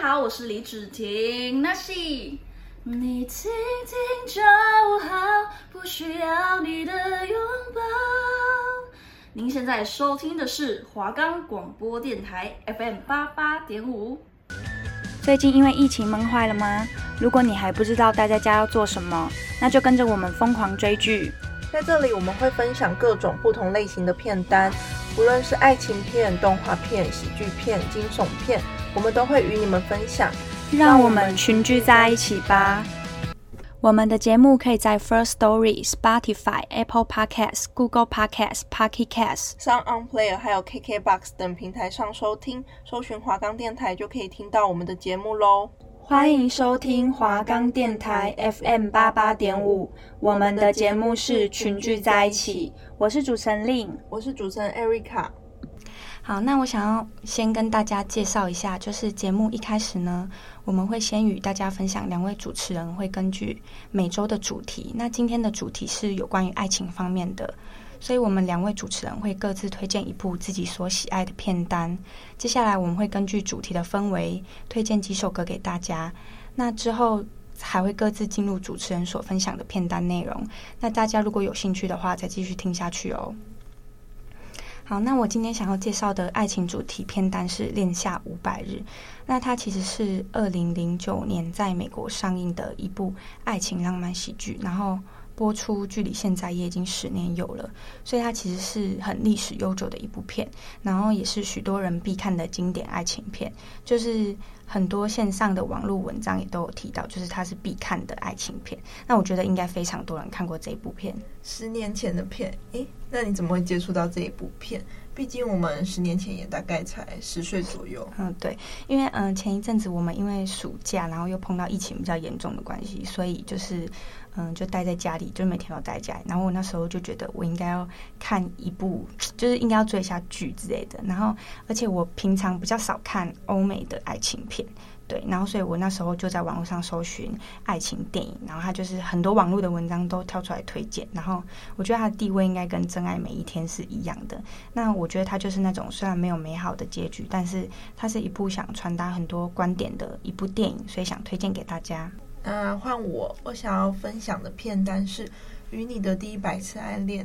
好，我是李芷婷，那是你听听就好，不需要你的拥抱。您现在收听的是华冈广播电台 FM 八八点五。最近因为疫情闷坏了吗？如果你还不知道待在家要做什么，那就跟着我们疯狂追剧。在这里，我们会分享各种不同类型的片单，无论是爱情片、动画片、喜剧片、惊悚片，我们都会与你们分享。让我们群聚在一起吧！我们的节目可以在 First Story、Spotify、Apple Podcasts、Google Podcasts、Pocket Casts、SoundOn Player 还有 KKBox 等平台上收听，搜寻华冈电台就可以听到我们的节目喽。欢迎收听华冈电台 FM 八八点五，我们的节目是群聚在一起，我是主持人 Lin，，我是主持人 Erica。好，那我想要先跟大家介绍一下，就是节目一开始呢，我们会先与大家分享两位主持人会根据每周的主题，那今天的主题是有关于爱情方面的。所以，我们两位主持人会各自推荐一部自己所喜爱的片单。接下来，我们会根据主题的氛围推荐几首歌给大家。那之后，还会各自进入主持人所分享的片单内容。那大家如果有兴趣的话，再继续听下去哦。好，那我今天想要介绍的爱情主题片单是《恋夏五百日》。那它其实是二零零九年在美国上映的一部爱情浪漫喜剧，然后。播出距离现在也已经十年有了，所以它其实是很历史悠久的一部片，然后也是许多人必看的经典爱情片。就是很多线上的网络文章也都有提到，就是它是必看的爱情片。那我觉得应该非常多人看过这一部片。十年前的片，诶，那你怎么会接触到这一部片？毕竟我们十年前也大概才十岁左右。嗯，对，因为嗯前一阵子我们因为暑假，然后又碰到疫情比较严重的关系，所以就是嗯就待在家里，就每天都待在家里。然后我那时候就觉得我应该要看一部，就是应该要追一下剧之类的。然后而且我平常比较少看欧美的爱情片。对，然后所以我那时候就在网络上搜寻爱情电影，然后它就是很多网络的文章都跳出来推荐，然后我觉得它的地位应该跟《真爱每一天》是一样的。那我觉得它就是那种虽然没有美好的结局，但是它是一部想传达很多观点的一部电影，所以想推荐给大家。嗯、呃，换我，我想要分享的片单是《与你的第一百次暗恋》。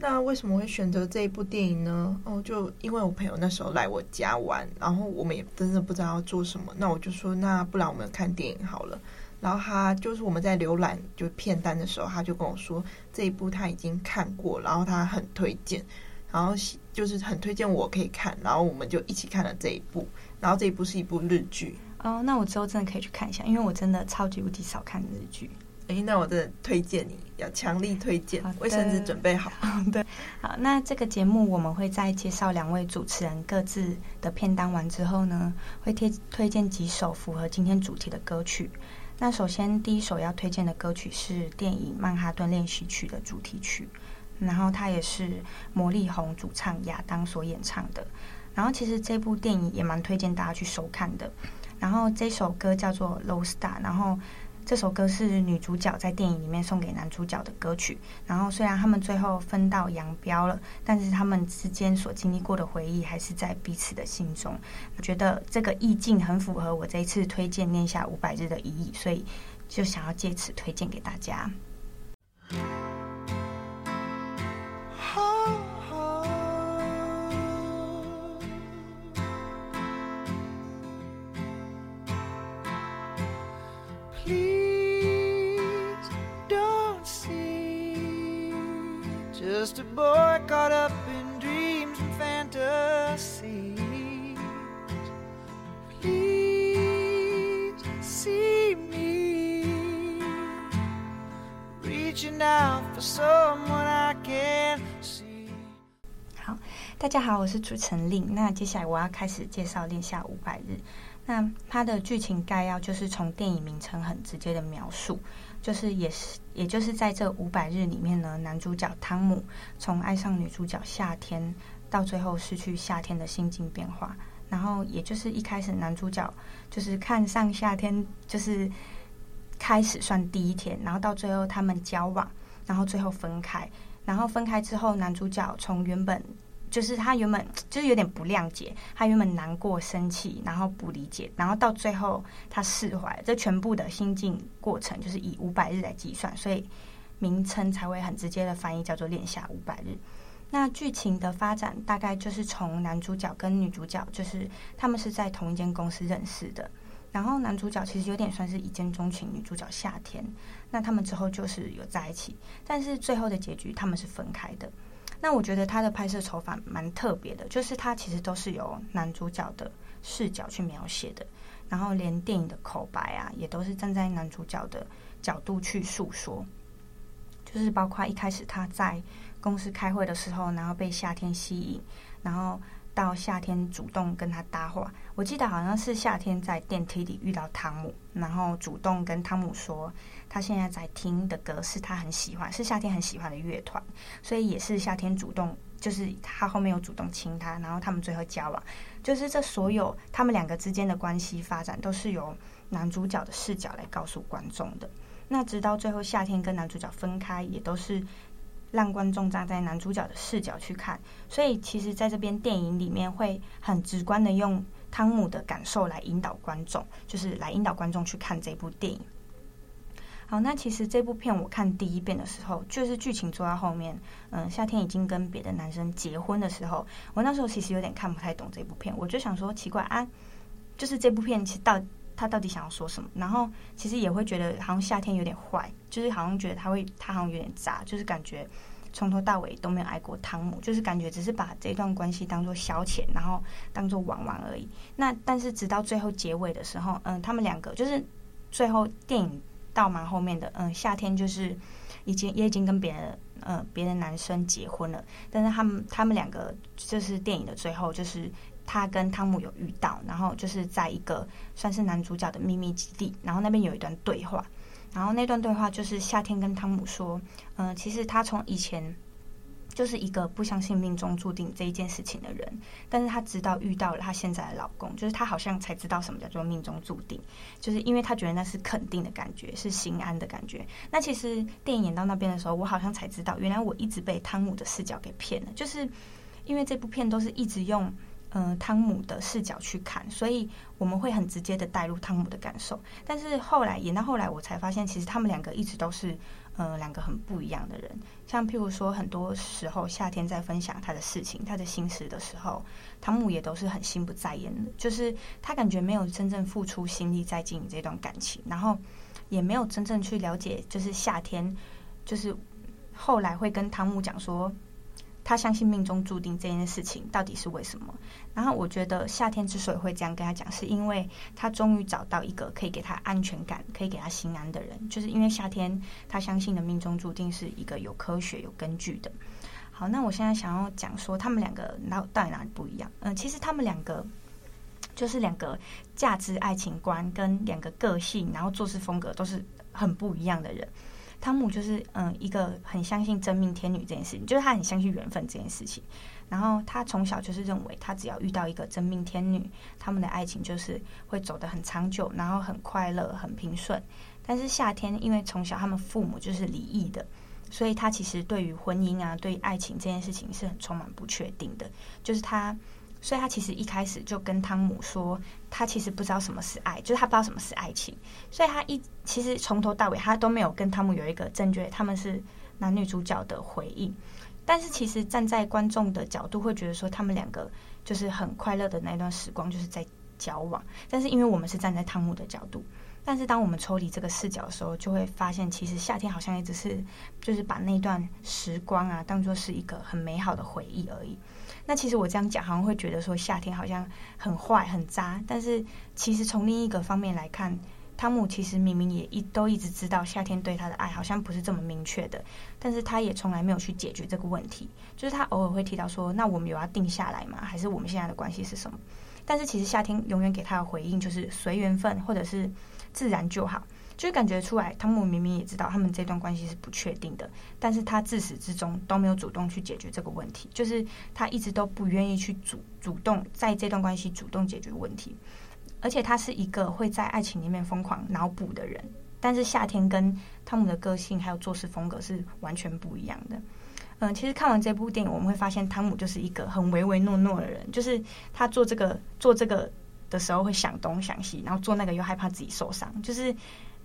那为什么会选择这一部电影呢？哦，就因为我朋友那时候来我家玩，然后我们也真的不知道要做什么，那我就说，那不然我们看电影好了。然后他就是我们在浏览就片单的时候，他就跟我说这一部他已经看过，然后他很推荐，然后就是很推荐我可以看，然后我们就一起看了这一部。然后这一部是一部日剧哦，那我之后真的可以去看一下，因为我真的超级无敌少看日剧。诶，那我真的推荐你，要强力推荐，卫生纸准备好。对，好，那这个节目我们会在介绍两位主持人各自的片单完之后呢，会推推荐几首符合今天主题的歌曲。那首先第一首要推荐的歌曲是电影《曼哈顿练习曲》的主题曲，然后它也是魔力红主唱亚当所演唱的。然后其实这部电影也蛮推荐大家去收看的。然后这首歌叫做《Low Star》，然后。这首歌是女主角在电影里面送给男主角的歌曲。然后虽然他们最后分道扬镳了，但是他们之间所经历过的回忆还是在彼此的心中。我觉得这个意境很符合我这一次推荐《念下五百日》的意义，所以就想要借此推荐给大家。好，大家好，我是主持人令。那接下来我要开始介绍《恋夏五百日》。那它的剧情概要就是从电影名称很直接的描述，就是也是也就是在这五百日里面呢，男主角汤姆从爱上女主角夏天，到最后失去夏天的心境变化。然后也就是一开始男主角就是看上夏天，就是开始算第一天，然后到最后他们交往。然后最后分开，然后分开之后，男主角从原本就是他原本就是有点不谅解，他原本难过、生气，然后不理解，然后到最后他释怀，这全部的心境过程就是以五百日来计算，所以名称才会很直接的翻译叫做“恋夏五百日”。那剧情的发展大概就是从男主角跟女主角，就是他们是在同一间公司认识的，然后男主角其实有点算是一见钟情女主角夏天，那他们之后就是有在一起，但是最后的结局他们是分开的。那我觉得他的拍摄手法蛮特别的，就是他其实都是由男主角的视角去描写的，然后连电影的口白啊，也都是站在男主角的角度去诉说，就是包括一开始他在公司开会的时候，然后被夏天吸引，然后。到夏天主动跟他搭话，我记得好像是夏天在电梯里遇到汤姆，然后主动跟汤姆说，他现在在听的歌是他很喜欢，是夏天很喜欢的乐团，所以也是夏天主动，就是他后面有主动亲他，然后他们最后交往，就是这所有他们两个之间的关系发展都是由男主角的视角来告诉观众的。那直到最后夏天跟男主角分开，也都是。让观众站在男主角的视角去看，所以其实在这边电影里面会很直观的用汤姆的感受来引导观众，就是来引导观众去看这部电影。好，那其实这部片我看第一遍的时候，就是剧情做到后面，嗯，夏天已经跟别的男生结婚的时候，我那时候其实有点看不太懂这部片，我就想说奇怪啊，就是这部片其实到。他到底想要说什么？然后其实也会觉得好像夏天有点坏，就是好像觉得他会，他好像有点渣，就是感觉从头到尾都没有爱过汤姆，就是感觉只是把这段关系当做消遣，然后当做玩玩而已。那但是直到最后结尾的时候，嗯，他们两个就是最后电影到蛮后面的，嗯，夏天就是已经也已经跟别人，嗯，别的男生结婚了，但是他们他们两个就是电影的最后就是。他跟汤姆有遇到，然后就是在一个算是男主角的秘密基地，然后那边有一段对话，然后那段对话就是夏天跟汤姆说，嗯、其实他从以前就是一个不相信命中注定这一件事情的人，但是他直到遇到了他现在的老公，就是他好像才知道什么叫做命中注定，就是因为他觉得那是肯定的感觉，是心安的感觉。那其实电影演到那边的时候，我好像才知道，原来我一直被汤姆的视角给骗了，就是因为这部片都是一直用。嗯、汤姆的视角去看，所以我们会很直接的带入汤姆的感受。但是后来演到后来，我才发现，其实他们两个一直都是，呃，两个很不一样的人。像譬如说，很多时候夏天在分享他的事情、他的心事的时候，汤姆也都是很心不在焉的，就是他感觉没有真正付出心力在经营这段感情，然后也没有真正去了解，就是夏天，就是后来会跟汤姆讲说。他相信命中注定这件事情到底是为什么？然后我觉得夏天之所以会这样跟他讲，是因为他终于找到一个可以给他安全感、可以给他心安的人，就是因为夏天他相信的命中注定是一个有科学、有根据的。好，那我现在想要讲说他们两个到到底哪里不一样？嗯，其实他们两个就是两个价值、爱情观跟两个个性，然后做事风格都是很不一样的人。汤姆就是嗯，一个很相信真命天女这件事情，就是他很相信缘分这件事情。然后他从小就是认为，他只要遇到一个真命天女，他们的爱情就是会走得很长久，然后很快乐、很平顺。但是夏天因为从小他们父母就是离异的，所以他其实对于婚姻啊、对于爱情这件事情是很充满不确定的，就是他。所以他其实一开始就跟汤姆说，他其实不知道什么是爱，就是他不知道什么是爱情。所以他一其实从头到尾他都没有跟汤姆有一个正确他们是男女主角的回应。但是其实站在观众的角度会觉得说，他们两个就是很快乐的那段时光就是在交往。但是因为我们是站在汤姆的角度，但是当我们抽离这个视角的时候，就会发现其实夏天好像也只是就是把那段时光啊当做是一个很美好的回忆而已。那其实我这样讲，好像会觉得说夏天好像很坏很渣，但是其实从另一个方面来看，汤姆其实明明也一都一直知道夏天对他的爱好像不是这么明确的，但是他也从来没有去解决这个问题。就是他偶尔会提到说，那我们有要定下来吗？还是我们现在的关系是什么？但是其实夏天永远给他的回应就是随缘分，或者是自然就好。就感觉出来，汤姆明明也知道他们这段关系是不确定的，但是他自始至终都没有主动去解决这个问题，就是他一直都不愿意去主主动在这段关系主动解决问题，而且他是一个会在爱情里面疯狂脑补的人，但是夏天跟汤姆的个性还有做事风格是完全不一样的，嗯，其实看完这部电影，我们会发现汤姆就是一个很唯唯诺诺的人，就是他做这个做这个的时候会想东想西，然后做那个又害怕自己受伤，就是。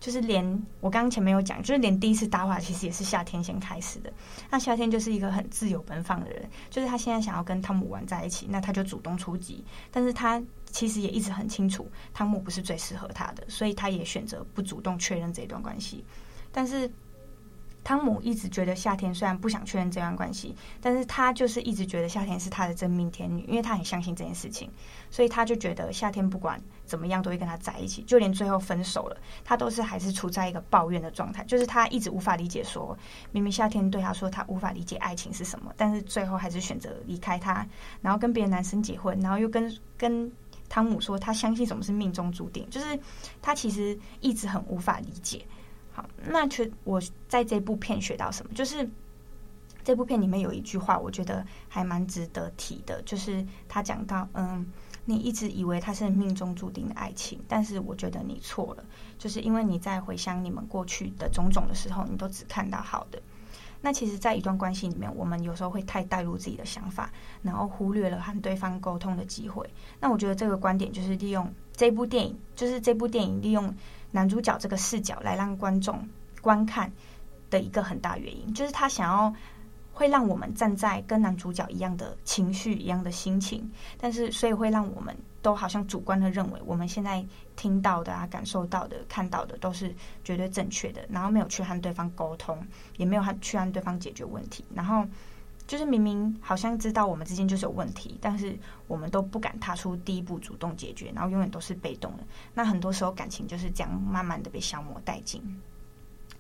就是连我刚刚前面有讲，就是连第一次搭话其实也是夏天先开始的。那夏天就是一个很自由奔放的人，就是他现在想要跟汤姆玩在一起，那他就主动出击。但是他其实也一直很清楚，汤姆不是最适合他的，所以他也选择不主动确认这段关系。但是。汤姆一直觉得夏天虽然不想确认这段关系，但是他就是一直觉得夏天是他的真命天女，因为他很相信这件事情，所以他就觉得夏天不管怎么样都会跟他在一起，就连最后分手了，他都是还是处在一个抱怨的状态，就是他一直无法理解说，明明夏天对他说他无法理解爱情是什么，但是最后还是选择离开他，然后跟别的男生结婚，然后又跟跟汤姆说他相信什么是命中注定，就是他其实一直很无法理解。好，那其实我在这部片学到什么？就是这部片里面有一句话，我觉得还蛮值得提的，就是他讲到，嗯，你一直以为他是命中注定的爱情，但是我觉得你错了，就是因为你在回想你们过去的种种的时候，你都只看到好的。那其实，在一段关系里面，我们有时候会太带入自己的想法，然后忽略了和对方沟通的机会。那我觉得这个观点就是利用这部电影，就是这部电影利用。男主角这个视角来让观众观看的一个很大原因，就是他想要会让我们站在跟男主角一样的情绪、一样的心情，但是所以会让我们都好像主观的认为我们现在听到的啊、感受到的、看到的都是绝对正确的，然后没有去和对方沟通，也没有和去和对方解决问题，然后。就是明明好像知道我们之间就是有问题，但是我们都不敢踏出第一步主动解决，然后永远都是被动的。那很多时候感情就是这样慢慢的被消磨殆尽。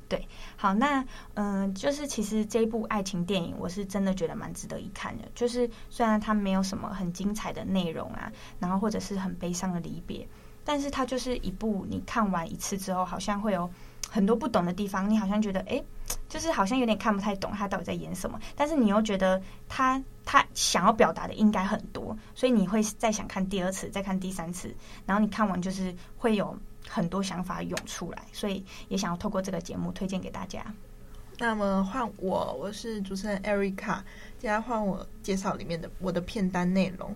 对，好，那嗯、就是其实这一部爱情电影，我是真的觉得蛮值得一看的。就是虽然它没有什么很精彩的内容啊，然后或者是很悲伤的离别，但是它就是一部你看完一次之后，好像会有。很多不懂的地方，你好像觉得，哎，就是好像有点看不太懂他到底在演什么，但是你又觉得他他想要表达的应该很多，所以你会再想看第二次，再看第三次，然后你看完就是会有很多想法涌出来，所以也想要透过这个节目推荐给大家。那么换我，我是主持人 Erica，接下来换我介绍里面的我的片单内容。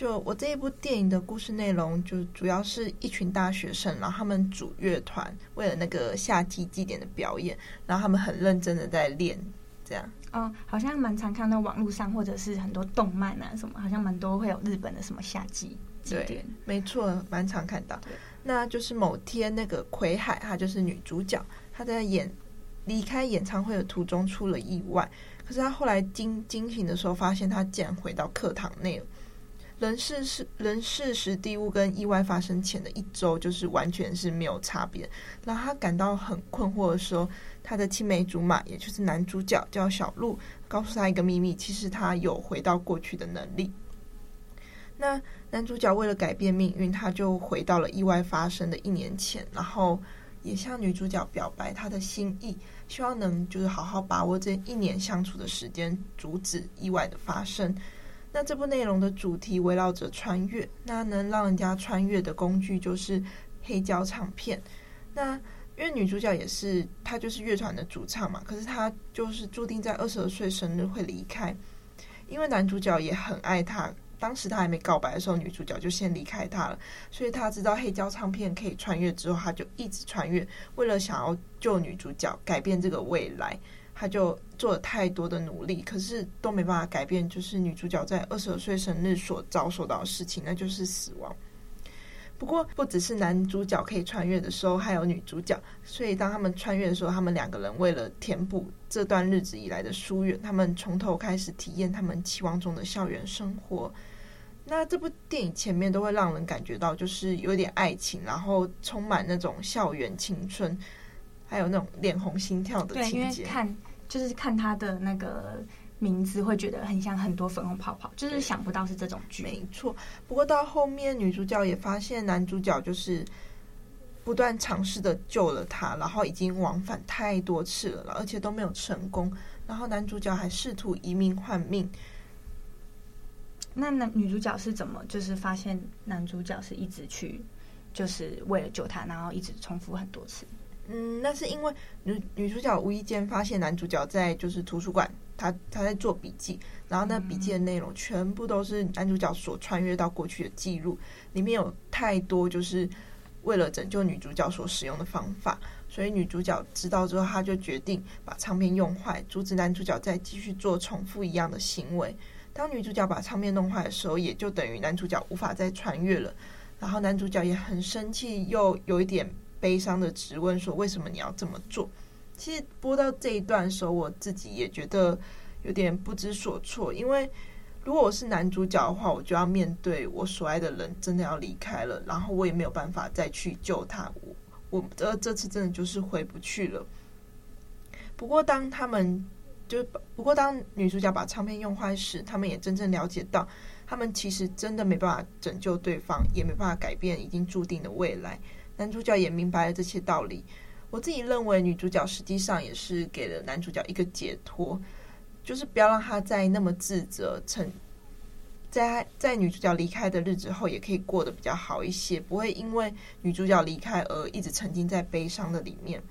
就我这一部电影的故事内容，就主要是一群大学生，然后他们组乐团，为了那个夏季祭典的表演，然后他们很认真的在练，这样。哦，好像蛮常看到网络上或者是很多动漫啊什么，好像蛮多会有日本的什么夏季祭典。没错，蛮常看到。那就是某天那个葵海，她就是女主角，她在演离开演唱会的途中出了意外，可是她后来惊惊醒的时候，发现她竟然回到课堂内了。人事是人事时地物跟意外发生前的一周，就是完全是没有差别。然后他感到很困惑的时候，他的青梅竹马，也就是男主角叫小鹿，告诉他一个秘密，其实他有回到过去的能力。那男主角为了改变命运，他就回到了意外发生的一年前，然后也向女主角表白他的心意，希望能就是好好把握这一年相处的时间，阻止意外的发生。那这部内容的主题围绕着穿越，那能让人家穿越的工具就是黑胶唱片。那因为女主角也是她就是乐团的主唱嘛，可是她就是注定在二十二岁生日会离开，因为男主角也很爱她，当时他还没告白的时候，女主角就先离开他了，所以他知道黑胶唱片可以穿越之后，他就一直穿越，为了想要救女主角，改变这个未来。他就做了太多的努力，可是都没办法改变，就是女主角在二十二岁生日所遭受到的事情，那就是死亡。不过，不只是男主角可以穿越的时候，还有女主角。所以，当他们穿越的时候，他们两个人为了填补这段日子以来的疏远，他们从头开始体验他们期望中的校园生活。那这部电影前面都会让人感觉到，就是有点爱情，然后充满那种校园青春，还有那种脸红心跳的情节。看。就是看他的那个名字，会觉得很像很多粉红泡泡，就是想不到是这种剧。没错，不过到后面女主角也发现男主角就是不断尝试的救了她，然后已经往返太多次了，而且都没有成功。然后男主角还试图以命换命。那男女主角是怎么就是发现男主角是一直去就是为了救她，然后一直重复很多次？嗯，那是因为女女主角无意间发现男主角在就是图书馆，他他在做笔记，然后那笔记的内容全部都是男主角所穿越到过去的记录，里面有太多就是为了拯救女主角所使用的方法，所以女主角知道之后，她就决定把唱片用坏，阻止男主角再继续做重复一样的行为。当女主角把唱片弄坏的时候，也就等于男主角无法再穿越了。然后男主角也很生气，又有一点。悲伤的质问说：“为什么你要这么做？”其实播到这一段的时候，我自己也觉得有点不知所措。因为如果我是男主角的话，我就要面对我所爱的人真的要离开了，然后我也没有办法再去救他。我我这这次真的就是回不去了。不过当他们就不过当女主角把唱片用坏时，他们也真正了解到，他们其实真的没办法拯救对方，也没办法改变已经注定的未来。男主角也明白了这些道理。我自己认为，女主角实际上也是给了男主角一个解脱，就是不要让他再那么自责，在在女主角离开的日子后，也可以过得比较好一些，不会因为女主角离开而一直沉浸在悲伤的里面。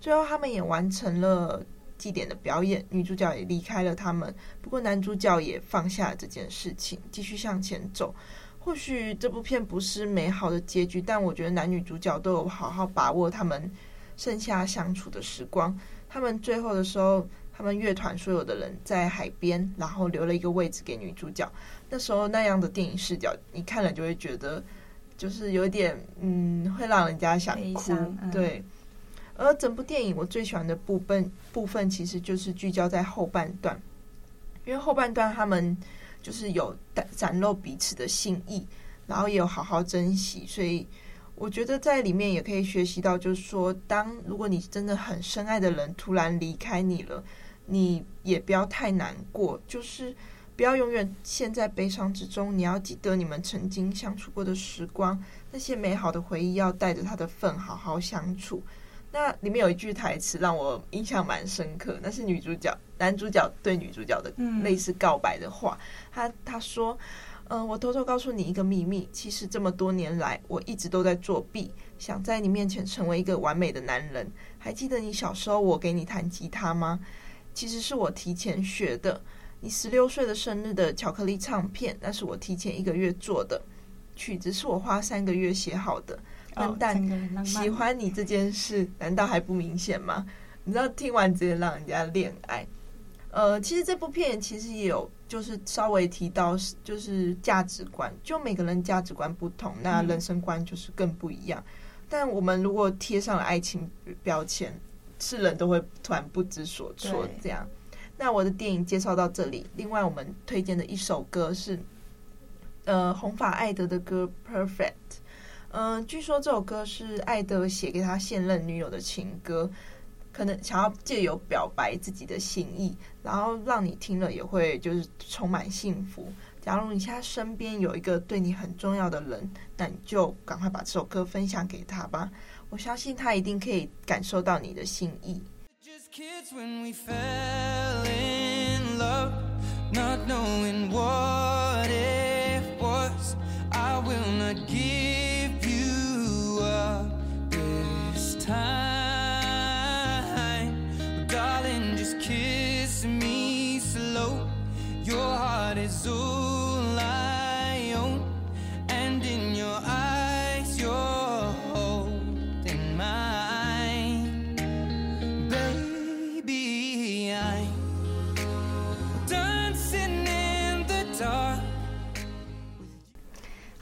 最后，他们也完成了祭典的表演，女主角也离开了他们。不过，男主角也放下了这件事情，继续向前走。或许这部片不是美好的结局，但我觉得男女主角都有好好把握他们剩下相处的时光。他们最后的时候，他们乐团所有的人在海边，然后留了一个位置给女主角。那时候那样的电影视角，你看了就会觉得，就是有点嗯，会让人家想哭。嗯、对。而整部电影我最喜欢的部分部分，其实就是聚焦在后半段，因为后半段他们。就是有展露彼此的心意，然后也有好好珍惜，所以我觉得在里面也可以学习到，就是说，当如果你真的很深爱的人突然离开你了，你也不要太难过，就是不要永远陷在悲伤之中，你要记得你们曾经相处过的时光，那些美好的回忆要带着他的份好好相处。那里面有一句台词让我印象蛮深刻，那是女主角、男主角对女主角的类似告白的话。他他说：“嗯，我偷偷告诉你一个秘密，其实这么多年来，我一直都在作弊，想在你面前成为一个完美的男人。还记得你小时候我给你弹吉他吗？其实是我提前学的。你十六岁的生日的巧克力唱片，那是我提前一个月做的，曲子是我花三个月写好的。”笨蛋，喜欢你这件事难道还不明显吗？你知道听完直接让人家恋爱。呃，其实这部片其实也有，就是稍微提到，就是价值观，就每个人价值观不同，那人生观就是更不一样。嗯、但我们如果贴上了爱情标签，是人都会突然不知所措。这样，那我的电影介绍到这里。另外，我们推荐的一首歌是，呃，红发艾德的歌《Perfect》。嗯，据说这首歌是艾德写给他现任女友的情歌，可能想要借由表白自己的心意，然后让你听了也会就是充满幸福。假如你现在身边有一个对你很重要的人，那你就赶快把这首歌分享给他吧，我相信他一定可以感受到你的心意。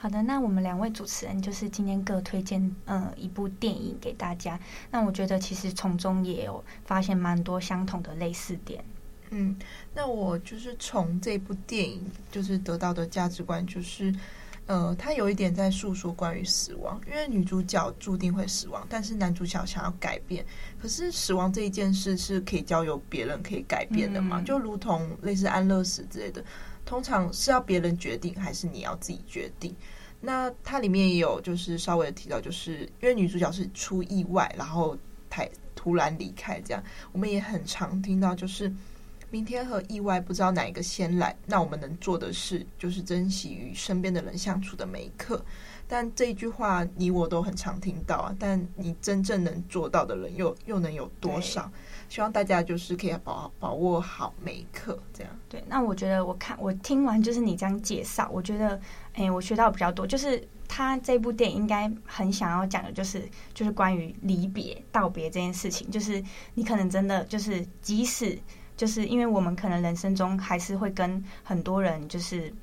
好的，那我们两位主持人就是今天各推荐呃一部电影给大家。那我觉得其实从中也有发现蛮多相同的类似点。嗯，那我就是从这部电影就是得到的价值观就是，呃，它有一点在诉说关于死亡，因为女主角注定会死亡，但是男主角想要改变。可是死亡这一件事是可以交由别人可以改变的嘛？嗯、就如同类似安乐死之类的，通常是要别人决定，还是你要自己决定？那它里面也有，就是稍微提到，就是因为女主角是出意外，然后太突然离开，这样我们也很常听到，就是明天和意外不知道哪一个先来。那我们能做的事，就是珍惜与身边的人相处的每一刻。但这一句话你我都很常听到啊，但你真正能做到的人又又能有多少？希望大家就是可以把把握好每一刻，这样。对，那我觉得我看我听完就是你这样介绍，我觉得哎，我学到比较多。就是他这部电影应该很想要讲的就是就是关于离别、道别这件事情。就是你可能真的就是即使就是因为我们可能人生中还是会跟很多人就是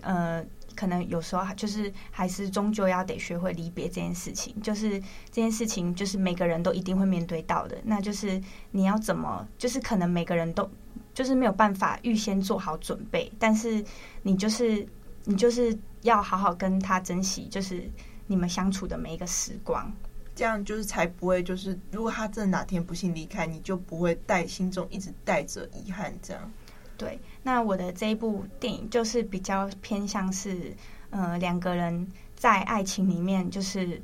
呃。可能有时候就是还是终究要得学会离别这件事情，就是这件事情就是每个人都一定会面对到的。那就是你要怎么，就是可能每个人都就是没有办法预先做好准备，但是你就是你就是要好好跟他珍惜，就是你们相处的每一个时光，这样就是才不会就是如果他真的哪天不幸离开，你就不会带心中一直带着遗憾这样。对，那我的这一部电影就是比较偏向是，呃，两个人在爱情里面，就是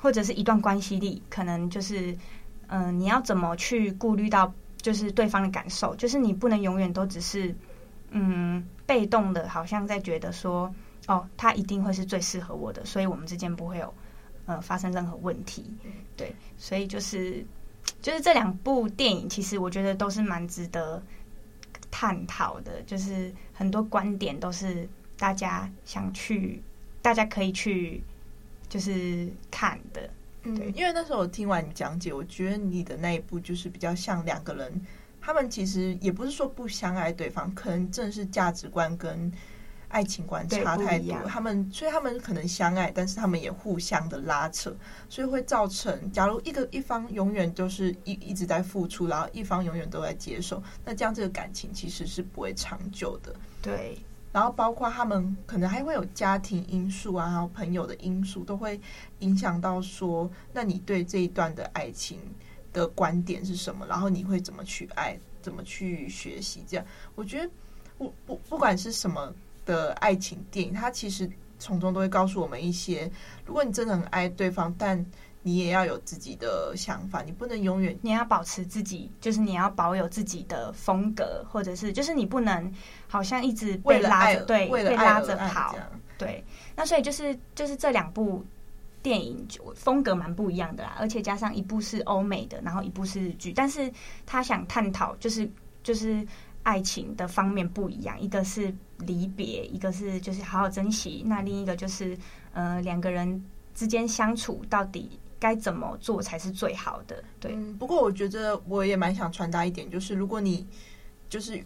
或者是一段关系里，可能就是，嗯、你要怎么去顾虑到就是对方的感受，就是你不能永远都只是，嗯，被动的，好像在觉得说，哦，他一定会是最适合我的，所以我们之间不会有，呃，发生任何问题。对，所以就是，就是这两部电影，其实我觉得都是蛮值得。探讨的，就是很多观点都是大家想去，大家可以去，就是看的。对，嗯，因为那时候我听完你讲解，我觉得你的那一部就是比较像两个人，他们其实也不是说不相爱对方，可能正是价值观跟。爱情观差太多，他们所以他们可能相爱，但是他们也互相的拉扯，所以会造成，假如一个一方永远都是一一直在付出，然后一方永远都在接受，那这样这个感情其实是不会长久的。对，然后包括他们可能还会有家庭因素啊，还有朋友的因素，都会影响到说，那你对这一段的爱情的观点是什么？然后你会怎么去爱，怎么去学习？这样，我觉得不不不管是什么。的爱情电影，它其实从中都会告诉我们一些：如果你真的很爱对方，但你也要有自己的想法，你不能永远，你要保持自己，就是你要保有自己的风格，或者是就是你不能好像一直被拉着，对，被拉着跑，对。那所以就是就是这两部电影就风格蛮不一样的啦，而且加上一部是欧美的，然后一部是日剧，但是他想探讨就是就是。爱情的方面不一样，一个是离别，一个是就是好好珍惜，那另一个就是呃两个人之间相处到底该怎么做才是最好的。对，嗯，不过我觉得我也蛮想传达一点，就是如果你就是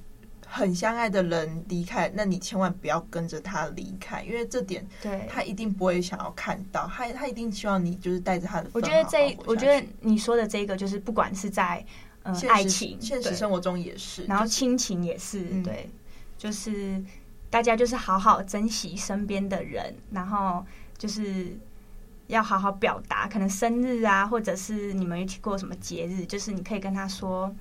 很相爱的人离开，那你千万不要跟着他离开，因为这点对他一定不会想要看到，他他一定希望你就是带着他的。我觉得这，我觉得你说的这个就是不管是在。嗯，爱情现实生活中也是，然后亲情也是，就是、对，就是大家就是好好珍惜身边的人，然后就是要好好表达，可能生日啊，或者是你们一起过什么节日，就是你可以跟他说。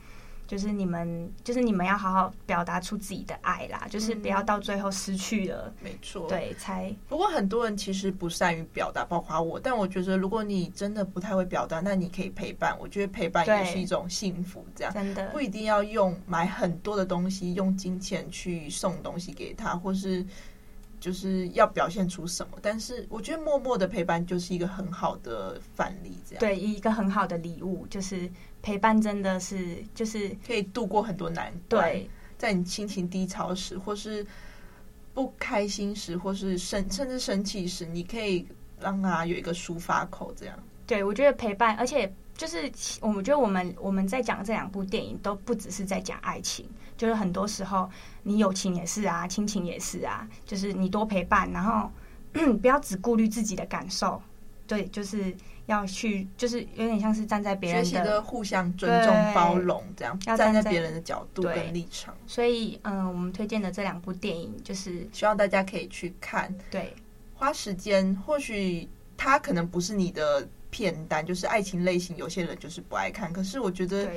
就是你们，就是你们要好好表达出自己的爱啦，就是不要到最后失去了。嗯、没错，对，才。不过很多人其实不善于表达，包括我。但我觉得，如果你真的不太会表达，那你可以陪伴。我觉得陪伴也是一种幸福，这样真的不一定要用买很多的东西，用金钱去送东西给他，或是就是要表现出什么。但是我觉得默默的陪伴就是一个很好的范例，这样对，一个很好的礼物就是。陪伴真的是就是可以度过很多难关。对，在你心情低潮时，或是不开心时，或是生甚至生气时，你可以让他有一个抒发口。这样，对，我觉得陪伴，而且就是我们觉得我们我们在讲这两部电影，都不只是在讲爱情，就是很多时候你友情也是啊，亲情也是啊，就是你多陪伴，然后 不要只顾虑自己的感受。对，就是。要去，就是有点像是站在别人的学习的互相尊重、包容，这样要站在别人的角度跟立场。所以，嗯，我们推荐的这两部电影，就是希望大家可以去看。对，花时间，或许它可能不是你的片单，就是爱情类型，有些人就是不爱看。可是我觉得，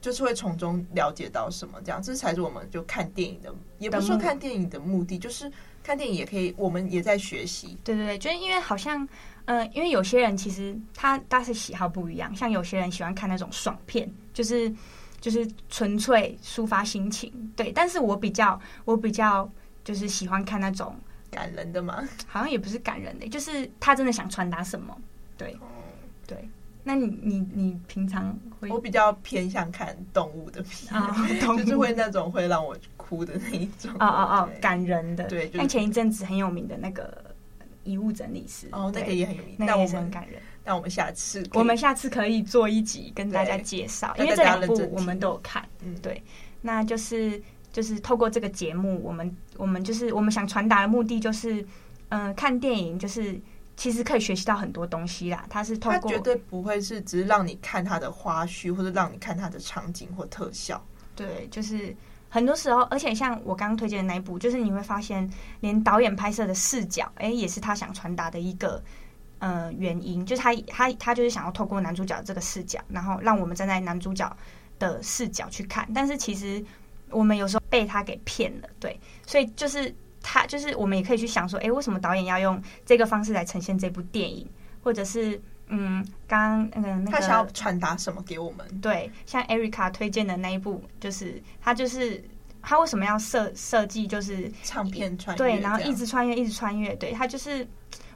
就是会从中了解到什么，这样这才是我们就看电影的，也不是说看电影的目的，就是看电影也可以，我们也在学习。对对对，就是因为好像。嗯、呃，因为有些人其实他大是喜好不一样，像有些人喜欢看那种爽片，就是就是纯粹抒发心情，对。但是我比较我比较就是喜欢看那种感人的嘛？好像也不是感人的，就是他真的想传达什么。对，对。那你你你平常会？我比较偏向看动物的片，哦、就是会那种会让我哭的那一种。哦哦哦，感人的。对，像前一阵子很有名的那个遗物整理师，哦，那个也很有名，那个也很感人。那我们下次，我们下次可以做一集跟大家介绍，因为这两部我们都有看。嗯，对，那就是就是透过这个节目，我们我们就是我们想传达的目的就是，嗯、呃，看电影就是。其实可以学习到很多东西啦。它是透过，它绝对不会是只是让你看它的花絮，或者让你看它的场景或特效。对，就是很多时候，而且像我刚刚推荐的那一部，就是你会发现，连导演拍摄的视角，哎，也是他想传达的一个呃原因，就是他他他就是想要透过男主角这个视角，然后让我们站在男主角的视角去看。但是其实我们有时候被他给骗了，对，所以就是。他就是，我们也可以去想说，哎，为什么导演要用这个方式来呈现这部电影？或者是，嗯，刚刚那个那个，他想要传达什么给我们？对，像 Erica 推荐的那一部，就是他就是他为什么要设设计就是唱片穿越，对，然后一直穿越，一直穿越，对他就是，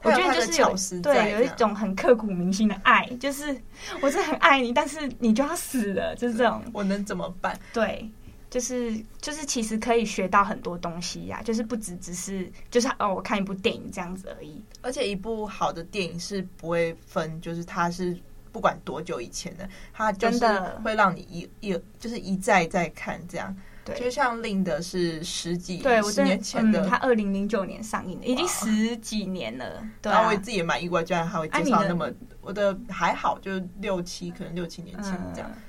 我觉得就是有对有一种很刻骨铭心的爱，就是我是很爱你，但是你就要死了，就是这种，我能怎么办？对。就是就是，其实可以学到很多东西呀、啊。就是不只只是就是哦，我看一部电影这样子而已。而且一部好的电影是不会分，就是它是不管多久以前的，它就是会让你一一就是一再再看这样。对，就像《令》的是十几对十年前的，它二零零九年上映的，已经十几年了。对、啊，然后我自己也蛮意外，居然还会介绍那么、啊、我的还好，就是六七可能六七年前这样。嗯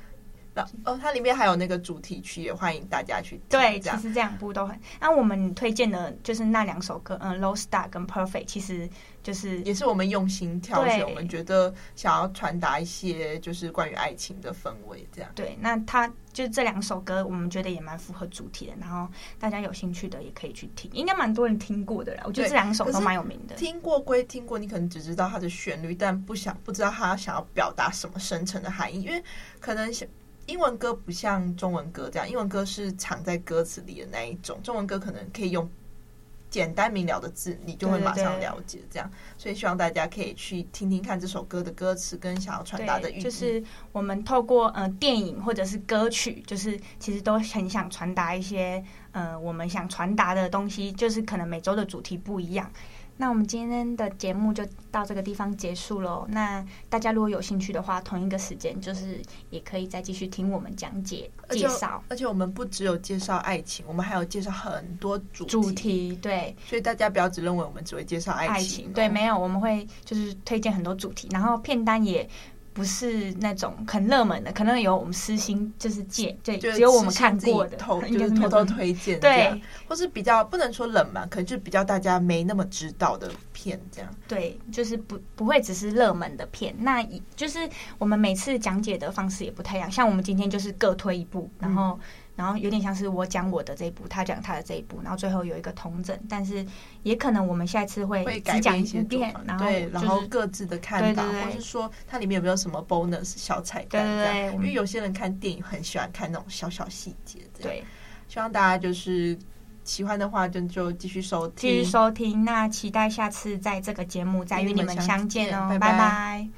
哦，它里面还有那个主题曲，也欢迎大家去听。对，其实这两部都很。那我们推荐的就是那两首歌，嗯，《Lost Star》跟《Perfect》，其实就是也是我们用心挑选，我们觉得想要传达一些就是关于爱情的氛围，这样。对，那它就这两首歌，我们觉得也蛮符合主题的。然后大家有兴趣的也可以去听，应该蛮多人听过的啦。我觉得这两首都蛮有名的。听过归听过，你可能只知道它的旋律，但不想不知道他想要表达什么深层的含义，因为可能想。英文歌不像中文歌这样，英文歌是藏在歌词里的那一种，中文歌可能可以用简单明了的字，你就会马上了解这样。所以希望大家可以去听听看这首歌的歌词跟想要传达的意。就是我们透过呃电影或者是歌曲，就是其实都很想传达一些呃我们想传达的东西，就是可能每周的主题不一样。那我们今天的节目就到这个地方结束喽。那大家如果有兴趣的话，同一个时间就是也可以再继续听我们讲解介绍。而且我们不只有介绍爱情，我们还有介绍很多主题主题。对，所以大家不要只认为我们只会介绍爱情。爱情对，没有，我们会就是推荐很多主题，然后片单也。不是那种很热门的，可能有我们私心就是借，对，只有我们看过的，偷 就是偷偷推荐，对，或是比较不能说冷门，可能就比较大家没那么知道的片这样。对，就是不不会只是热门的片，那就是我们每次讲解的方式也不太一样，像我们今天就是各推一部，然后。嗯然后有点像是我讲我的这一步，他讲他的这一步，然后最后有一个同整，但是也可能我们下一次会只讲一遍，然后、就是、然后各自的看法，对对对，或是说它里面有没有什么 bonus 小彩蛋这样，对对对，因为有些人看电影很喜欢看那种小小细节，对，希望大家就是喜欢的话就就继续收听，继续收听，那期待下次在这个节目再与你们相见哦，拜拜。拜拜。